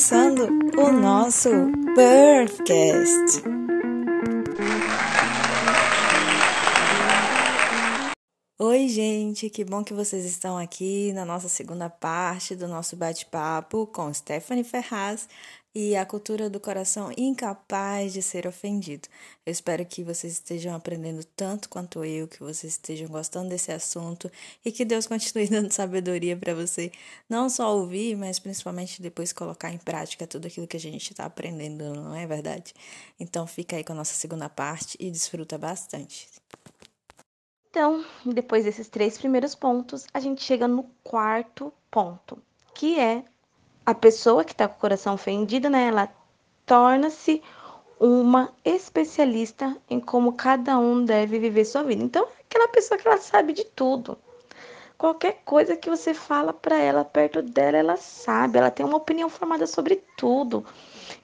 começando o nosso Birthcast. Oi, gente, que bom que vocês estão aqui na nossa segunda parte do nosso bate-papo com Stephanie Ferraz e a cultura do coração incapaz de ser ofendido. Eu espero que vocês estejam aprendendo tanto quanto eu, que vocês estejam gostando desse assunto e que Deus continue dando sabedoria para você não só ouvir, mas principalmente depois colocar em prática tudo aquilo que a gente está aprendendo, não é verdade? Então fica aí com a nossa segunda parte e desfruta bastante. Então, depois desses três primeiros pontos, a gente chega no quarto ponto, que é a pessoa que está com o coração ofendido, né, ela torna-se uma especialista em como cada um deve viver sua vida. Então, é aquela pessoa que ela sabe de tudo. Qualquer coisa que você fala para ela perto dela, ela sabe, ela tem uma opinião formada sobre tudo.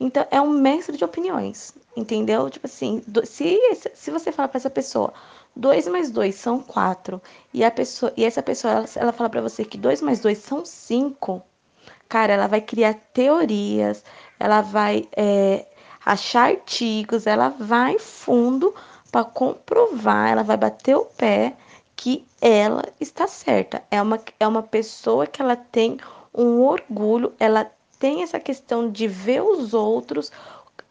Então, é um mestre de opiniões, entendeu? Tipo assim, se, se você fala para essa pessoa, 2 mais 2 são 4, e, a pessoa, e essa pessoa, ela, ela fala para você que 2 mais 2 são 5, Cara, ela vai criar teorias, ela vai é, achar artigos, ela vai fundo para comprovar, ela vai bater o pé que ela está certa. É uma, é uma pessoa que ela tem um orgulho, ela tem essa questão de ver os outros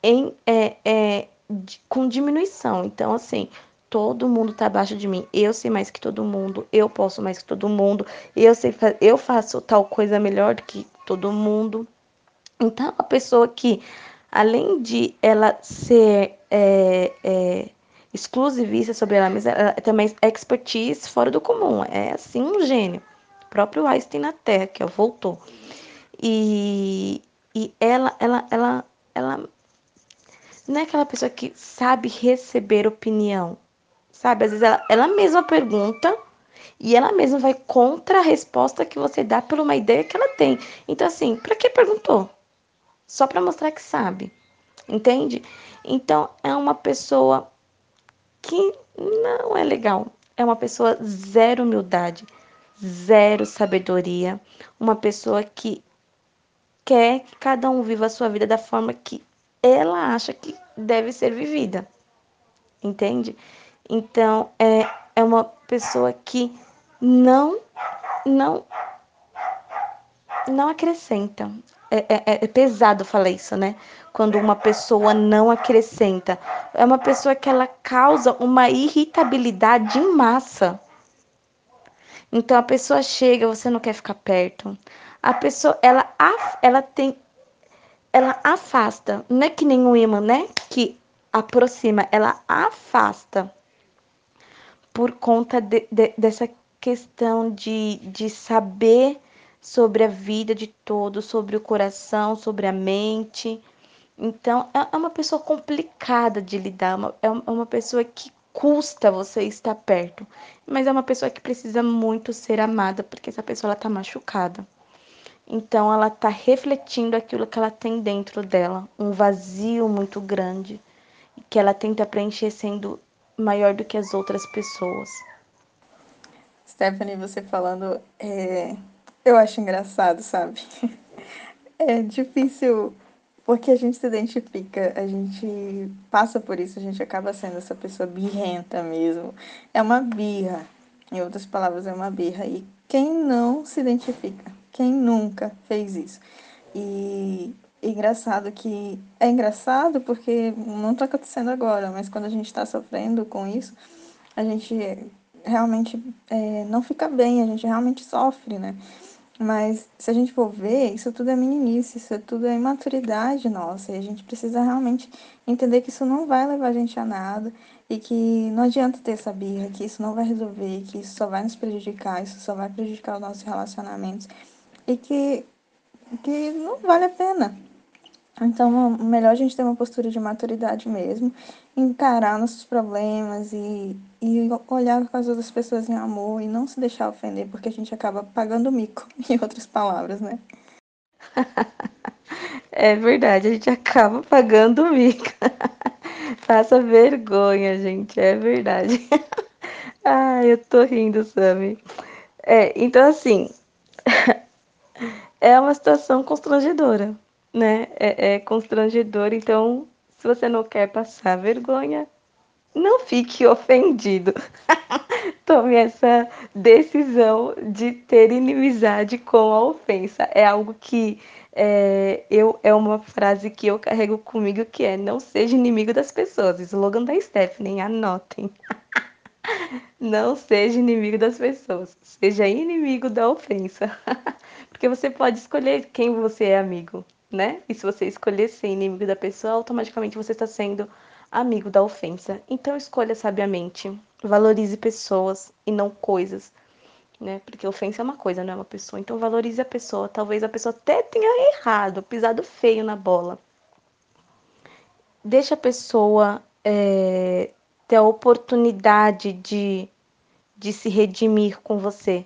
em, é, é, com diminuição. Então, assim, todo mundo tá abaixo de mim. Eu sei mais que todo mundo, eu posso mais que todo mundo, eu sei eu faço tal coisa melhor do que todo mundo. Então, a pessoa que, além de ela ser é, é, exclusivista sobre ela mesma, ela também é expertise fora do comum. É assim um gênio. O próprio Einstein na Terra, que voltou. E, e ela, ela, ela, ela não é aquela pessoa que sabe receber opinião. Sabe? Às vezes ela, ela mesma pergunta e ela mesma vai contra a resposta que você dá por uma ideia que ela tem. Então, assim, para que perguntou? Só para mostrar que sabe. Entende? Então, é uma pessoa que não é legal. É uma pessoa zero humildade, zero sabedoria. Uma pessoa que quer que cada um viva a sua vida da forma que ela acha que deve ser vivida. Entende? Então, é, é uma pessoa que não, não, não acrescenta. É, é, é, pesado falar isso, né? Quando uma pessoa não acrescenta. É uma pessoa que ela causa uma irritabilidade em massa. Então a pessoa chega, você não quer ficar perto. A pessoa, ela, ela tem, ela afasta. Não é que nem um imã, né? Que aproxima, ela afasta por conta de, de, dessa questão de, de saber sobre a vida de todos, sobre o coração, sobre a mente. Então, é, é uma pessoa complicada de lidar, é, é uma pessoa que custa você estar perto, mas é uma pessoa que precisa muito ser amada, porque essa pessoa está machucada. Então, ela está refletindo aquilo que ela tem dentro dela, um vazio muito grande, que ela tenta preencher sendo maior do que as outras pessoas. Stephanie, você falando, é... eu acho engraçado, sabe? É difícil porque a gente se identifica, a gente passa por isso, a gente acaba sendo essa pessoa birrenta mesmo. É uma birra, em outras palavras, é uma birra. E quem não se identifica? Quem nunca fez isso? E engraçado que. É engraçado porque não está acontecendo agora, mas quando a gente está sofrendo com isso, a gente realmente é, não fica bem, a gente realmente sofre, né? Mas se a gente for ver, isso tudo é meninice, isso tudo é imaturidade nossa, e a gente precisa realmente entender que isso não vai levar a gente a nada e que não adianta ter essa birra, que isso não vai resolver, que isso só vai nos prejudicar, isso só vai prejudicar os nossos relacionamentos e que, que não vale a pena. Então, melhor a gente ter uma postura de maturidade mesmo, encarar nossos problemas e, e olhar com as outras pessoas em amor e não se deixar ofender, porque a gente acaba pagando mico, em outras palavras, né? é verdade, a gente acaba pagando mico. Faça vergonha, gente, é verdade. Ai, eu tô rindo, Sami. É, então, assim, é uma situação constrangedora né? É, é constrangedor. Então, se você não quer passar vergonha, não fique ofendido. Tome essa decisão de ter inimizade com a ofensa. É algo que é, eu, é uma frase que eu carrego comigo que é não seja inimigo das pessoas. Slogan da Stephanie, anotem. não seja inimigo das pessoas. Seja inimigo da ofensa. Porque você pode escolher quem você é amigo, né? E se você escolher ser inimigo da pessoa, automaticamente você está sendo amigo da ofensa. Então escolha sabiamente. Valorize pessoas e não coisas né? Porque ofensa é uma coisa, não é uma pessoa. Então valorize a pessoa. Talvez a pessoa até tenha errado, pisado feio na bola. Deixa a pessoa é, ter a oportunidade de, de se redimir com você.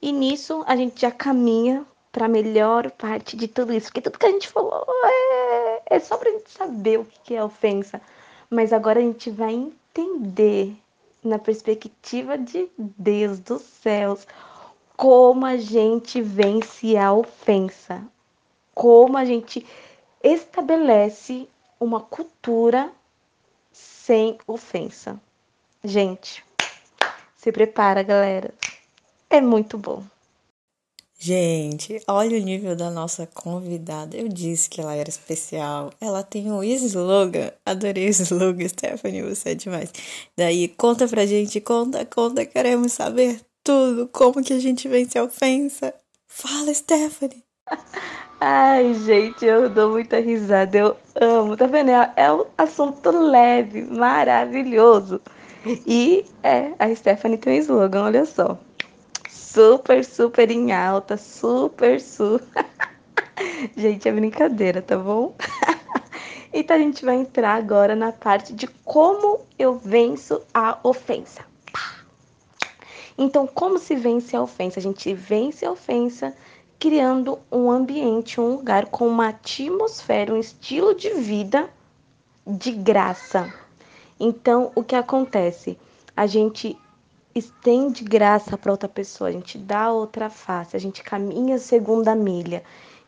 E nisso a gente já caminha para a melhor parte de tudo isso. Porque tudo que a gente falou é, é só para a gente saber o que é ofensa. Mas agora a gente vai entender na perspectiva de Deus dos céus, como a gente vence a ofensa, como a gente estabelece uma cultura sem ofensa. Gente, se prepara, galera. É muito bom. Gente, olha o nível da nossa convidada. Eu disse que ela era especial. Ela tem um slogan. Adorei o slogan, Stephanie, você é demais. Daí, conta pra gente, conta, conta. Queremos saber tudo. Como que a gente vence a ofensa. Fala, Stephanie. Ai, gente, eu dou muita risada. Eu amo. Tá vendo? É um assunto leve, maravilhoso. E é, a Stephanie tem um slogan, olha só super, super em alta, super, super. gente, é brincadeira, tá bom? então a gente vai entrar agora na parte de como eu venço a ofensa. Então, como se vence a ofensa? A gente vence a ofensa criando um ambiente, um lugar com uma atmosfera, um estilo de vida de graça. Então, o que acontece? A gente estende graça para outra pessoa, a gente dá outra face, a gente caminha segunda milha.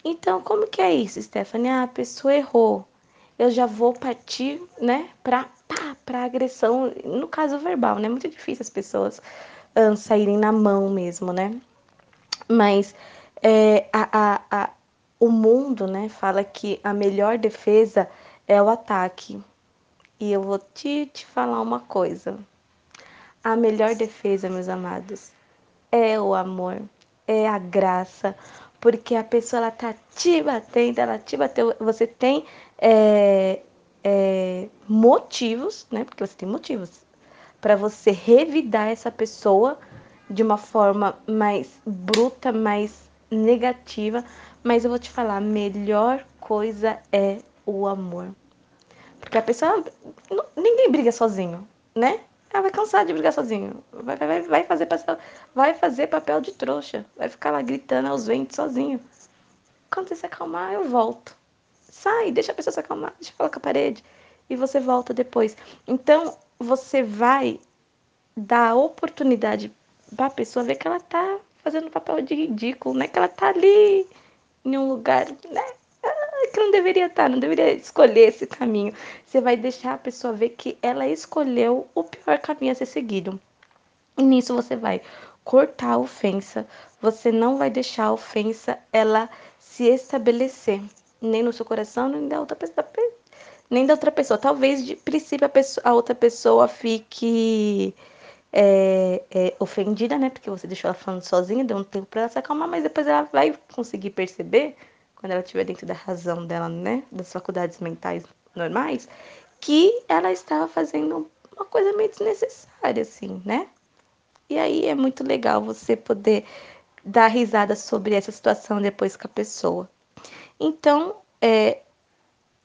Então, como que é isso, Stephanie? Ah, a pessoa errou. Eu já vou partir, né, para para agressão, no caso verbal, né? Muito difícil as pessoas um, saírem na mão mesmo, né? Mas é, a, a, a, o mundo, né, fala que a melhor defesa é o ataque. E eu vou te, te falar uma coisa. A melhor defesa, meus amados, é o amor, é a graça, porque a pessoa ela tá te batendo, ela te bateu, você tem é, é, motivos, né? Porque você tem motivos para você revidar essa pessoa de uma forma mais bruta, mais negativa, mas eu vou te falar, a melhor coisa é o amor. Porque a pessoa. Ninguém briga sozinho, né? Ela ah, vai cansar de brigar sozinho. Vai, vai, vai, fazer, vai fazer papel de trouxa. Vai ficar lá gritando aos ventos sozinho. Quando você se acalmar, eu volto. Sai, deixa a pessoa se acalmar, deixa falar com a parede. E você volta depois. Então, você vai dar oportunidade para a pessoa ver que ela tá fazendo papel de ridículo, né? Que ela tá ali em um lugar, né? Que não deveria estar, não deveria escolher esse caminho. Você vai deixar a pessoa ver que ela escolheu o pior caminho a ser seguido. E nisso você vai cortar a ofensa, você não vai deixar a ofensa ela se estabelecer, nem no seu coração, nem da outra pessoa. Nem da outra pessoa. Talvez de princípio a, pessoa, a outra pessoa fique é, é, ofendida, né? Porque você deixou ela falando sozinha, deu um tempo para ela se acalmar, mas depois ela vai conseguir perceber quando ela estiver dentro da razão dela, né, das faculdades mentais normais, que ela estava fazendo uma coisa meio desnecessária, assim, né? E aí é muito legal você poder dar risada sobre essa situação depois com a pessoa. Então, é,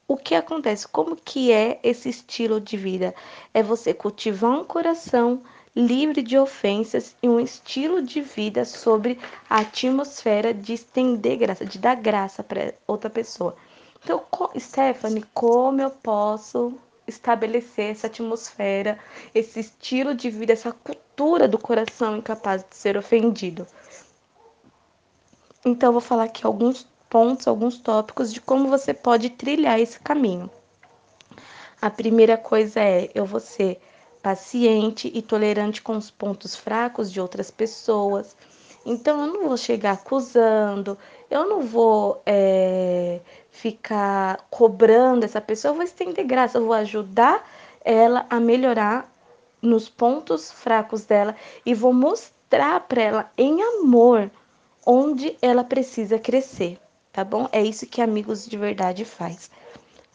o que acontece? Como que é esse estilo de vida? É você cultivar um coração livre de ofensas e um estilo de vida sobre a atmosfera de estender graça, de dar graça para outra pessoa. Então, Stephanie, como eu posso estabelecer essa atmosfera, esse estilo de vida, essa cultura do coração incapaz de ser ofendido? Então, eu vou falar aqui alguns pontos, alguns tópicos de como você pode trilhar esse caminho. A primeira coisa é eu vou ser paciente e tolerante com os pontos fracos de outras pessoas. Então, eu não vou chegar acusando, eu não vou é, ficar cobrando essa pessoa, eu vou estender graça, eu vou ajudar ela a melhorar nos pontos fracos dela e vou mostrar para ela em amor onde ela precisa crescer, tá bom? É isso que amigos de verdade faz.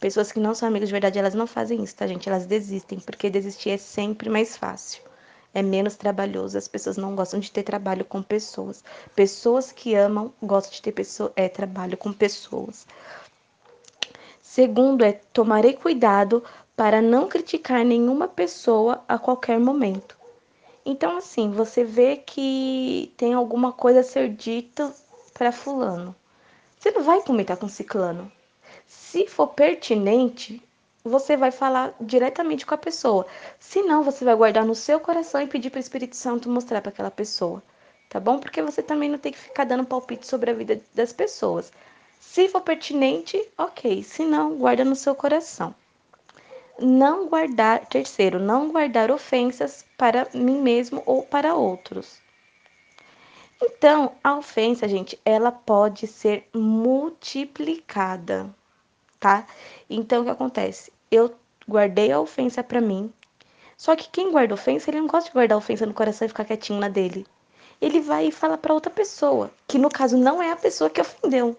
Pessoas que não são amigos de verdade, elas não fazem isso, tá, gente? Elas desistem, porque desistir é sempre mais fácil. É menos trabalhoso. As pessoas não gostam de ter trabalho com pessoas. Pessoas que amam gostam de ter pessoa, é, trabalho com pessoas. Segundo é tomarei cuidado para não criticar nenhuma pessoa a qualquer momento. Então, assim, você vê que tem alguma coisa a ser dita para fulano. Você não vai comentar com ciclano. Se for pertinente, você vai falar diretamente com a pessoa. Se não, você vai guardar no seu coração e pedir para o Espírito Santo mostrar para aquela pessoa, tá bom? Porque você também não tem que ficar dando palpite sobre a vida das pessoas. Se for pertinente, ok. Se não, guarda no seu coração. Não guardar, terceiro, não guardar ofensas para mim mesmo ou para outros. Então, a ofensa, gente, ela pode ser multiplicada tá? Então o que acontece? Eu guardei a ofensa para mim. Só que quem guarda ofensa, ele não gosta de guardar ofensa no coração e ficar quietinho na dele. Ele vai e fala para outra pessoa, que no caso não é a pessoa que ofendeu.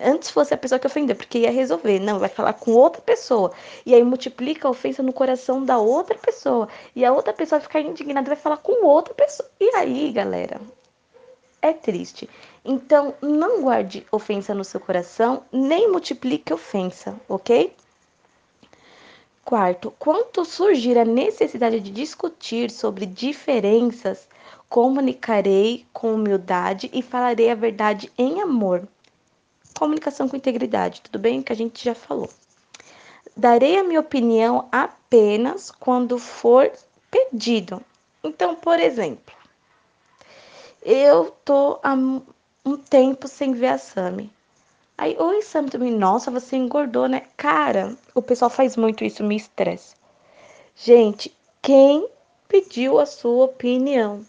Antes fosse a pessoa que ofendeu, porque ia resolver. Não, vai falar com outra pessoa. E aí multiplica a ofensa no coração da outra pessoa. E a outra pessoa vai ficar indignada e vai falar com outra pessoa. E aí, galera, é triste. Então, não guarde ofensa no seu coração, nem multiplique ofensa, ok? Quarto, quando surgir a necessidade de discutir sobre diferenças, comunicarei com humildade e falarei a verdade em amor. Comunicação com integridade, tudo bem? Que a gente já falou. Darei a minha opinião apenas quando for pedido. Então, por exemplo, eu tô há um tempo sem ver a Sami. Aí, oi, Sami também. Nossa, você engordou, né? Cara, o pessoal faz muito isso, me estressa. Gente, quem pediu a sua opinião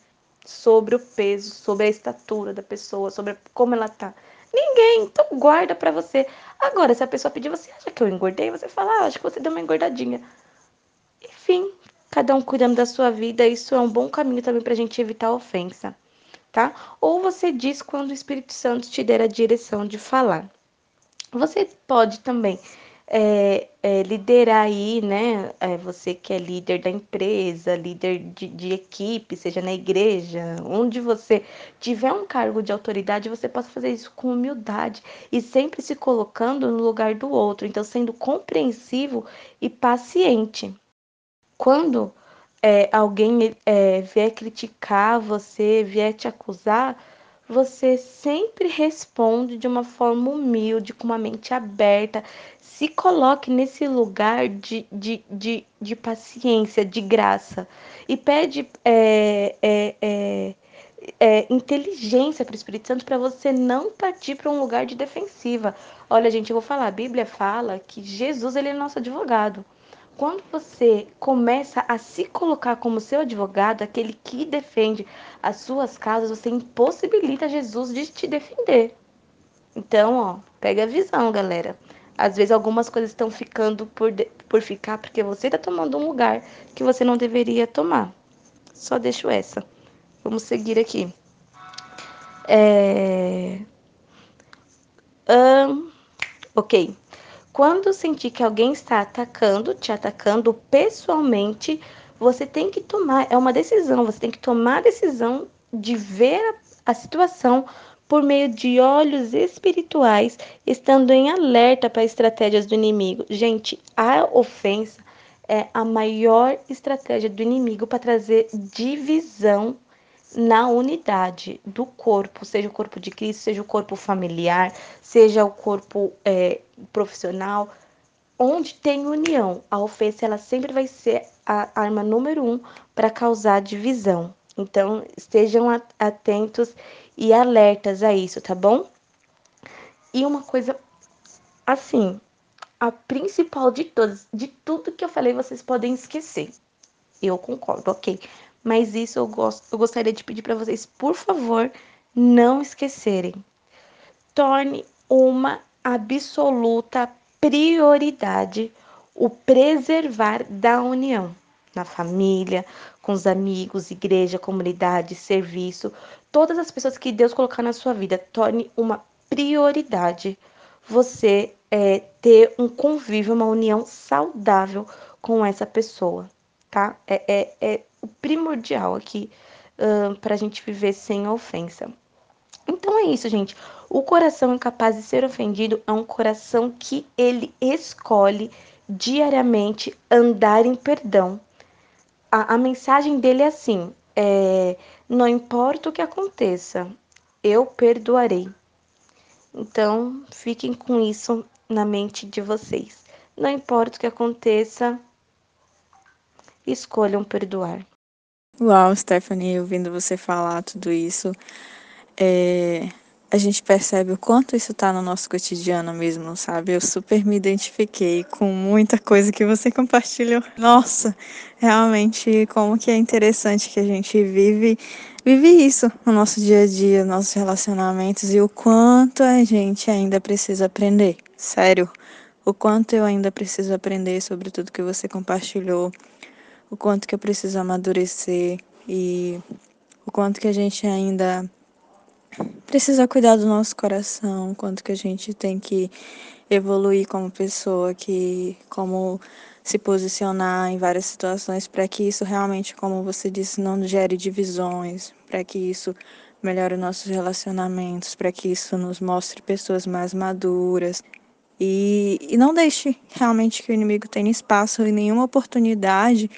sobre o peso, sobre a estatura da pessoa, sobre como ela tá? Ninguém. Então guarda para você. Agora, se a pessoa pedir, você acha que eu engordei? Você fala, ah, acho que você deu uma engordadinha. Enfim, cada um cuidando da sua vida, isso é um bom caminho também pra gente evitar ofensa tá? Ou você diz quando o Espírito Santo te der a direção de falar. Você pode também é, é, liderar aí, né? É, você que é líder da empresa, líder de, de, equipe, seja na igreja, onde você tiver um cargo de autoridade, você possa fazer isso com humildade e sempre se colocando no lugar do outro, então sendo compreensivo e paciente. Quando é, alguém é, vier criticar você, vier te acusar, você sempre responde de uma forma humilde, com uma mente aberta. Se coloque nesse lugar de, de, de, de paciência, de graça. E pede é, é, é, é inteligência para o Espírito Santo para você não partir para um lugar de defensiva. Olha, gente, eu vou falar, a Bíblia fala que Jesus ele é nosso advogado. Quando você começa a se colocar como seu advogado, aquele que defende as suas causas, você impossibilita Jesus de te defender. Então, ó, pega a visão, galera. Às vezes algumas coisas estão ficando por, de, por ficar porque você está tomando um lugar que você não deveria tomar. Só deixo essa. Vamos seguir aqui. É... Um, ok. Quando sentir que alguém está atacando, te atacando pessoalmente, você tem que tomar, é uma decisão, você tem que tomar a decisão de ver a, a situação por meio de olhos espirituais, estando em alerta para estratégias do inimigo. Gente, a ofensa é a maior estratégia do inimigo para trazer divisão na unidade do corpo, seja o corpo de Cristo, seja o corpo familiar, seja o corpo é, profissional, onde tem união. A ofensa ela sempre vai ser a arma número um para causar divisão. Então estejam atentos e alertas a isso, tá bom? E uma coisa assim, a principal de todas, de tudo que eu falei, vocês podem esquecer. Eu concordo, ok. Mas isso eu, gosto, eu gostaria de pedir para vocês, por favor, não esquecerem. Torne uma absoluta prioridade o preservar da união na família, com os amigos, igreja, comunidade, serviço, todas as pessoas que Deus colocar na sua vida, torne uma prioridade você é, ter um convívio, uma união saudável com essa pessoa, tá? É, é, é o primordial aqui uh, para a gente viver sem ofensa. Então é isso, gente. O coração incapaz de ser ofendido é um coração que ele escolhe diariamente andar em perdão. A, a mensagem dele é assim: é, não importa o que aconteça, eu perdoarei. Então, fiquem com isso na mente de vocês. Não importa o que aconteça, escolham perdoar. Uau, Stephanie, ouvindo você falar tudo isso, é, a gente percebe o quanto isso está no nosso cotidiano mesmo, sabe? Eu super me identifiquei com muita coisa que você compartilhou. Nossa, realmente como que é interessante que a gente vive vive isso no nosso dia a dia, nossos relacionamentos e o quanto a gente ainda precisa aprender. Sério, o quanto eu ainda preciso aprender sobre tudo que você compartilhou, o quanto que eu preciso amadurecer e o quanto que a gente ainda precisa cuidar do nosso coração, quanto que a gente tem que evoluir como pessoa, que como se posicionar em várias situações para que isso realmente, como você disse, não gere divisões, para que isso melhore nossos relacionamentos, para que isso nos mostre pessoas mais maduras. E, e não deixe realmente que o inimigo tenha espaço e nenhuma oportunidade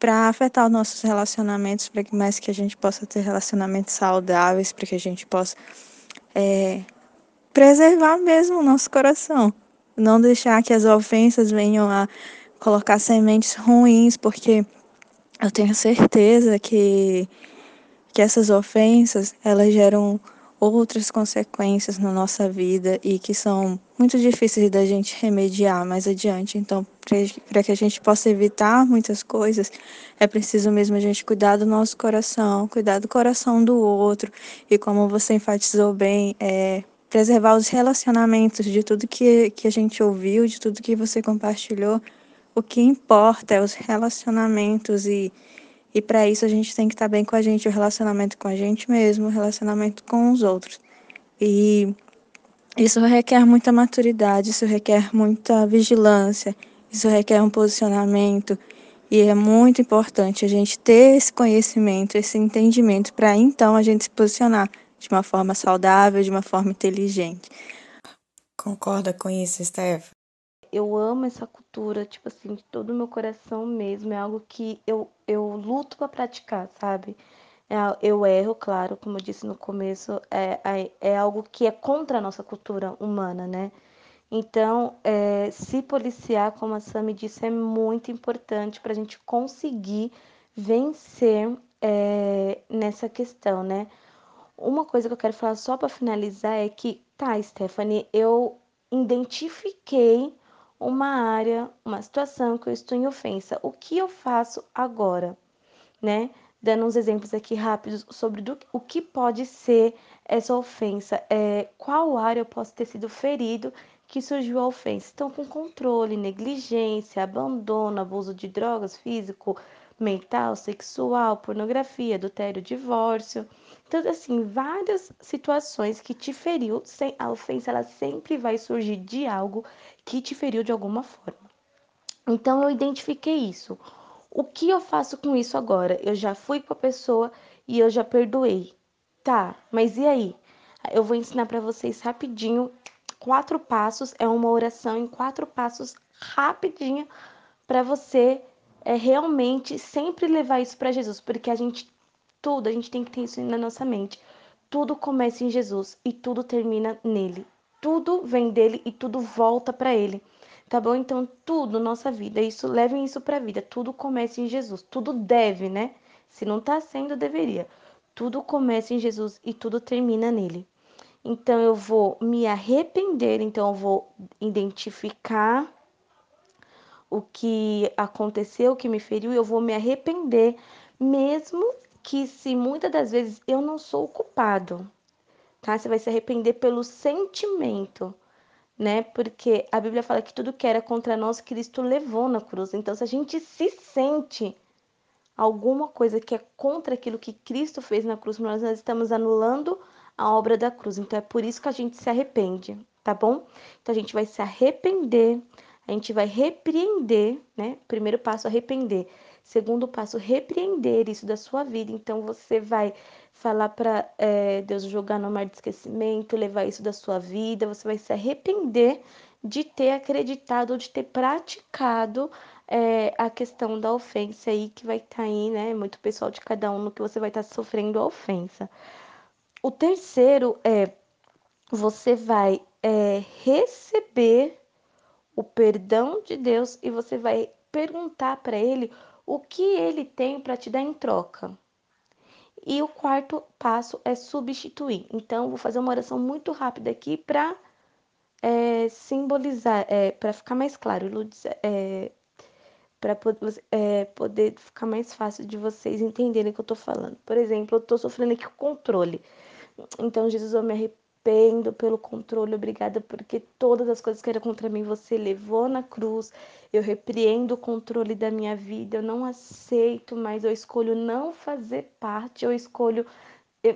para afetar os nossos relacionamentos, para que mais que a gente possa ter relacionamentos saudáveis, para que a gente possa é, preservar mesmo o nosso coração, não deixar que as ofensas venham a colocar sementes ruins, porque eu tenho certeza que que essas ofensas elas geram outras consequências na nossa vida e que são muito difíceis da gente remediar mais adiante. Então, para que a gente possa evitar muitas coisas, é preciso mesmo a gente cuidar do nosso coração, cuidar do coração do outro e, como você enfatizou bem, é, preservar os relacionamentos de tudo que, que a gente ouviu, de tudo que você compartilhou. O que importa é os relacionamentos e e para isso a gente tem que estar tá bem com a gente, o relacionamento com a gente mesmo, o relacionamento com os outros. E isso requer muita maturidade, isso requer muita vigilância, isso requer um posicionamento. E é muito importante a gente ter esse conhecimento, esse entendimento, para então a gente se posicionar de uma forma saudável, de uma forma inteligente. Concorda com isso, Steph? eu amo essa cultura, tipo assim, de todo o meu coração mesmo. É algo que eu, eu luto para praticar, sabe? É, eu erro, claro, como eu disse no começo, é, é, é algo que é contra a nossa cultura humana, né? Então, é, se policiar, como a Sami disse, é muito importante para a gente conseguir vencer é, nessa questão, né? Uma coisa que eu quero falar só para finalizar é que, tá, Stephanie, eu identifiquei uma área, uma situação que eu estou em ofensa. O que eu faço agora, né? Dando uns exemplos aqui rápidos sobre do, o que pode ser essa ofensa, é, qual área eu posso ter sido ferido que surgiu a ofensa. Então, com controle, negligência, abandono, abuso de drogas, físico, mental, sexual, pornografia, adultério, divórcio. Então, assim, várias situações que te feriu, a ofensa ela sempre vai surgir de algo que te feriu de alguma forma. Então eu identifiquei isso. O que eu faço com isso agora? Eu já fui com a pessoa e eu já perdoei. Tá, mas e aí? Eu vou ensinar para vocês rapidinho quatro passos, é uma oração em quatro passos rapidinho para você é realmente sempre levar isso para Jesus, porque a gente tudo, a gente tem que ter isso na nossa mente. Tudo começa em Jesus e tudo termina nele tudo vem dele e tudo volta para ele. Tá bom? Então, tudo, nossa vida, isso levem isso para a vida. Tudo começa em Jesus. Tudo deve, né? Se não tá sendo, deveria. Tudo começa em Jesus e tudo termina nele. Então eu vou me arrepender, então eu vou identificar o que aconteceu, o que me feriu, eu vou me arrepender, mesmo que se muitas das vezes eu não sou o culpado, tá? Você vai se arrepender pelo sentimento, né? Porque a Bíblia fala que tudo que era contra nós, Cristo levou na cruz. Então, se a gente se sente alguma coisa que é contra aquilo que Cristo fez na cruz, nós, nós estamos anulando a obra da cruz. Então, é por isso que a gente se arrepende, tá bom? Então, a gente vai se arrepender a gente vai repreender, né? Primeiro passo, arrepender. Segundo passo, repreender isso da sua vida. Então, você vai falar para é, Deus jogar no mar de esquecimento, levar isso da sua vida. Você vai se arrepender de ter acreditado ou de ter praticado é, a questão da ofensa aí, que vai estar tá aí, né? Muito pessoal de cada um no que você vai estar tá sofrendo a ofensa. O terceiro é você vai é, receber o perdão de Deus e você vai perguntar para ele o que ele tem para te dar em troca. E o quarto passo é substituir. Então, vou fazer uma oração muito rápida aqui para é, simbolizar, é, para ficar mais claro, é, para é, poder ficar mais fácil de vocês entenderem o que eu estou falando. Por exemplo, eu estou sofrendo aqui com controle. Então, Jesus, eu me arrependo arrependo pelo controle, obrigada porque todas as coisas que eram contra mim você levou na cruz. Eu repreendo o controle da minha vida, eu não aceito mais, eu escolho não fazer parte, eu escolho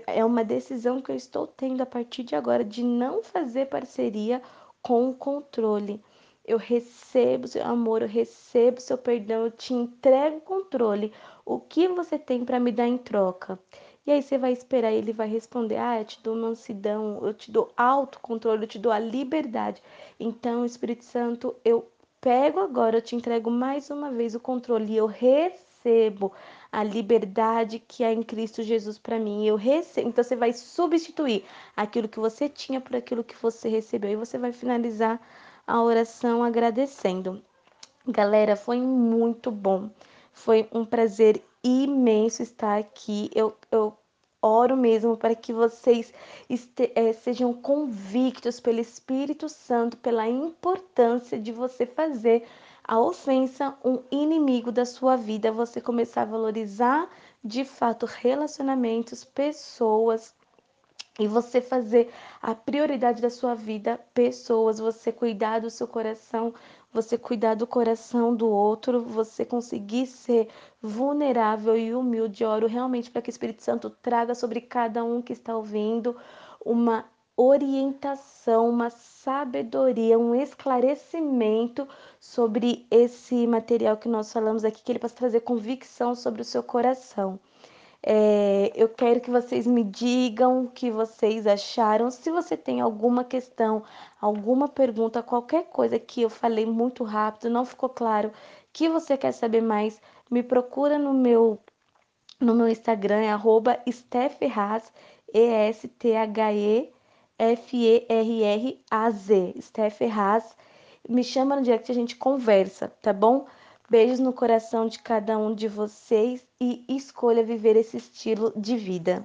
é uma decisão que eu estou tendo a partir de agora de não fazer parceria com o controle. Eu recebo seu amor, eu recebo seu perdão, eu te entrego o controle. O que você tem para me dar em troca? E aí você vai esperar, ele vai responder: Ah, eu te dou mansidão, eu te dou autocontrole, eu te dou a liberdade. Então, Espírito Santo, eu pego agora, eu te entrego mais uma vez o controle e eu recebo a liberdade que há em Cristo Jesus para mim. Eu recebo. Então você vai substituir aquilo que você tinha por aquilo que você recebeu e você vai finalizar a oração agradecendo. Galera, foi muito bom. Foi um prazer imenso estar aqui. Eu, eu oro mesmo para que vocês este, é, sejam convictos pelo Espírito Santo pela importância de você fazer a ofensa um inimigo da sua vida, você começar a valorizar de fato relacionamentos, pessoas, e você fazer a prioridade da sua vida, pessoas, você cuidar do seu coração, você cuidar do coração do outro, você conseguir ser vulnerável e humilde. oro realmente para que o Espírito Santo traga sobre cada um que está ouvindo uma orientação, uma sabedoria, um esclarecimento sobre esse material que nós falamos aqui, que ele possa trazer convicção sobre o seu coração. É, eu quero que vocês me digam o que vocês acharam. Se você tem alguma questão, alguma pergunta, qualquer coisa que eu falei muito rápido, não ficou claro, que você quer saber mais, me procura no meu no meu Instagram, é arroba E-S-T-H-E-F-E-R-R-A-Z, Stefferraz. Me chama no direct, a gente conversa, tá bom? Beijos no coração de cada um de vocês e escolha viver esse estilo de vida.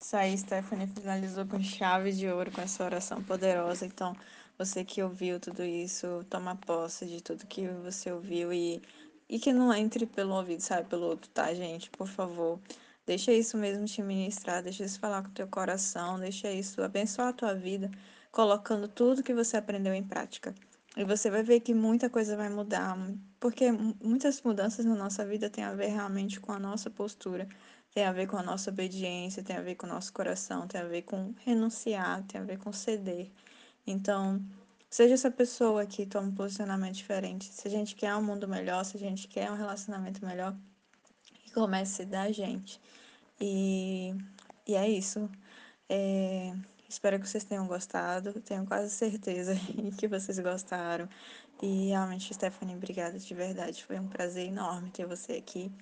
Isso aí, Stephanie finalizou com chave de ouro com essa oração poderosa. Então, você que ouviu tudo isso, toma posse de tudo que você ouviu e, e que não entre pelo ouvido, sabe, pelo outro, tá, gente? Por favor, deixa isso mesmo te ministrar, deixa isso falar com o teu coração, deixa isso abençoar a tua vida, colocando tudo que você aprendeu em prática. E você vai ver que muita coisa vai mudar, porque muitas mudanças na nossa vida têm a ver realmente com a nossa postura, tem a ver com a nossa obediência, tem a ver com o nosso coração, tem a ver com renunciar, tem a ver com ceder. Então, seja essa pessoa que toma um posicionamento diferente. Se a gente quer um mundo melhor, se a gente quer um relacionamento melhor, que comece da gente. E, e é isso. É, Espero que vocês tenham gostado. Tenho quase certeza que vocês gostaram. E realmente, Stephanie, obrigada de verdade. Foi um prazer enorme ter você aqui.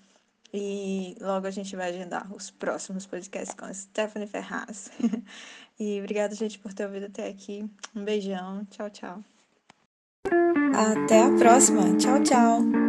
E logo a gente vai agendar os próximos podcasts com a Stephanie Ferraz. e obrigada, gente, por ter ouvido até aqui. Um beijão. Tchau, tchau. Até a próxima. Tchau, tchau.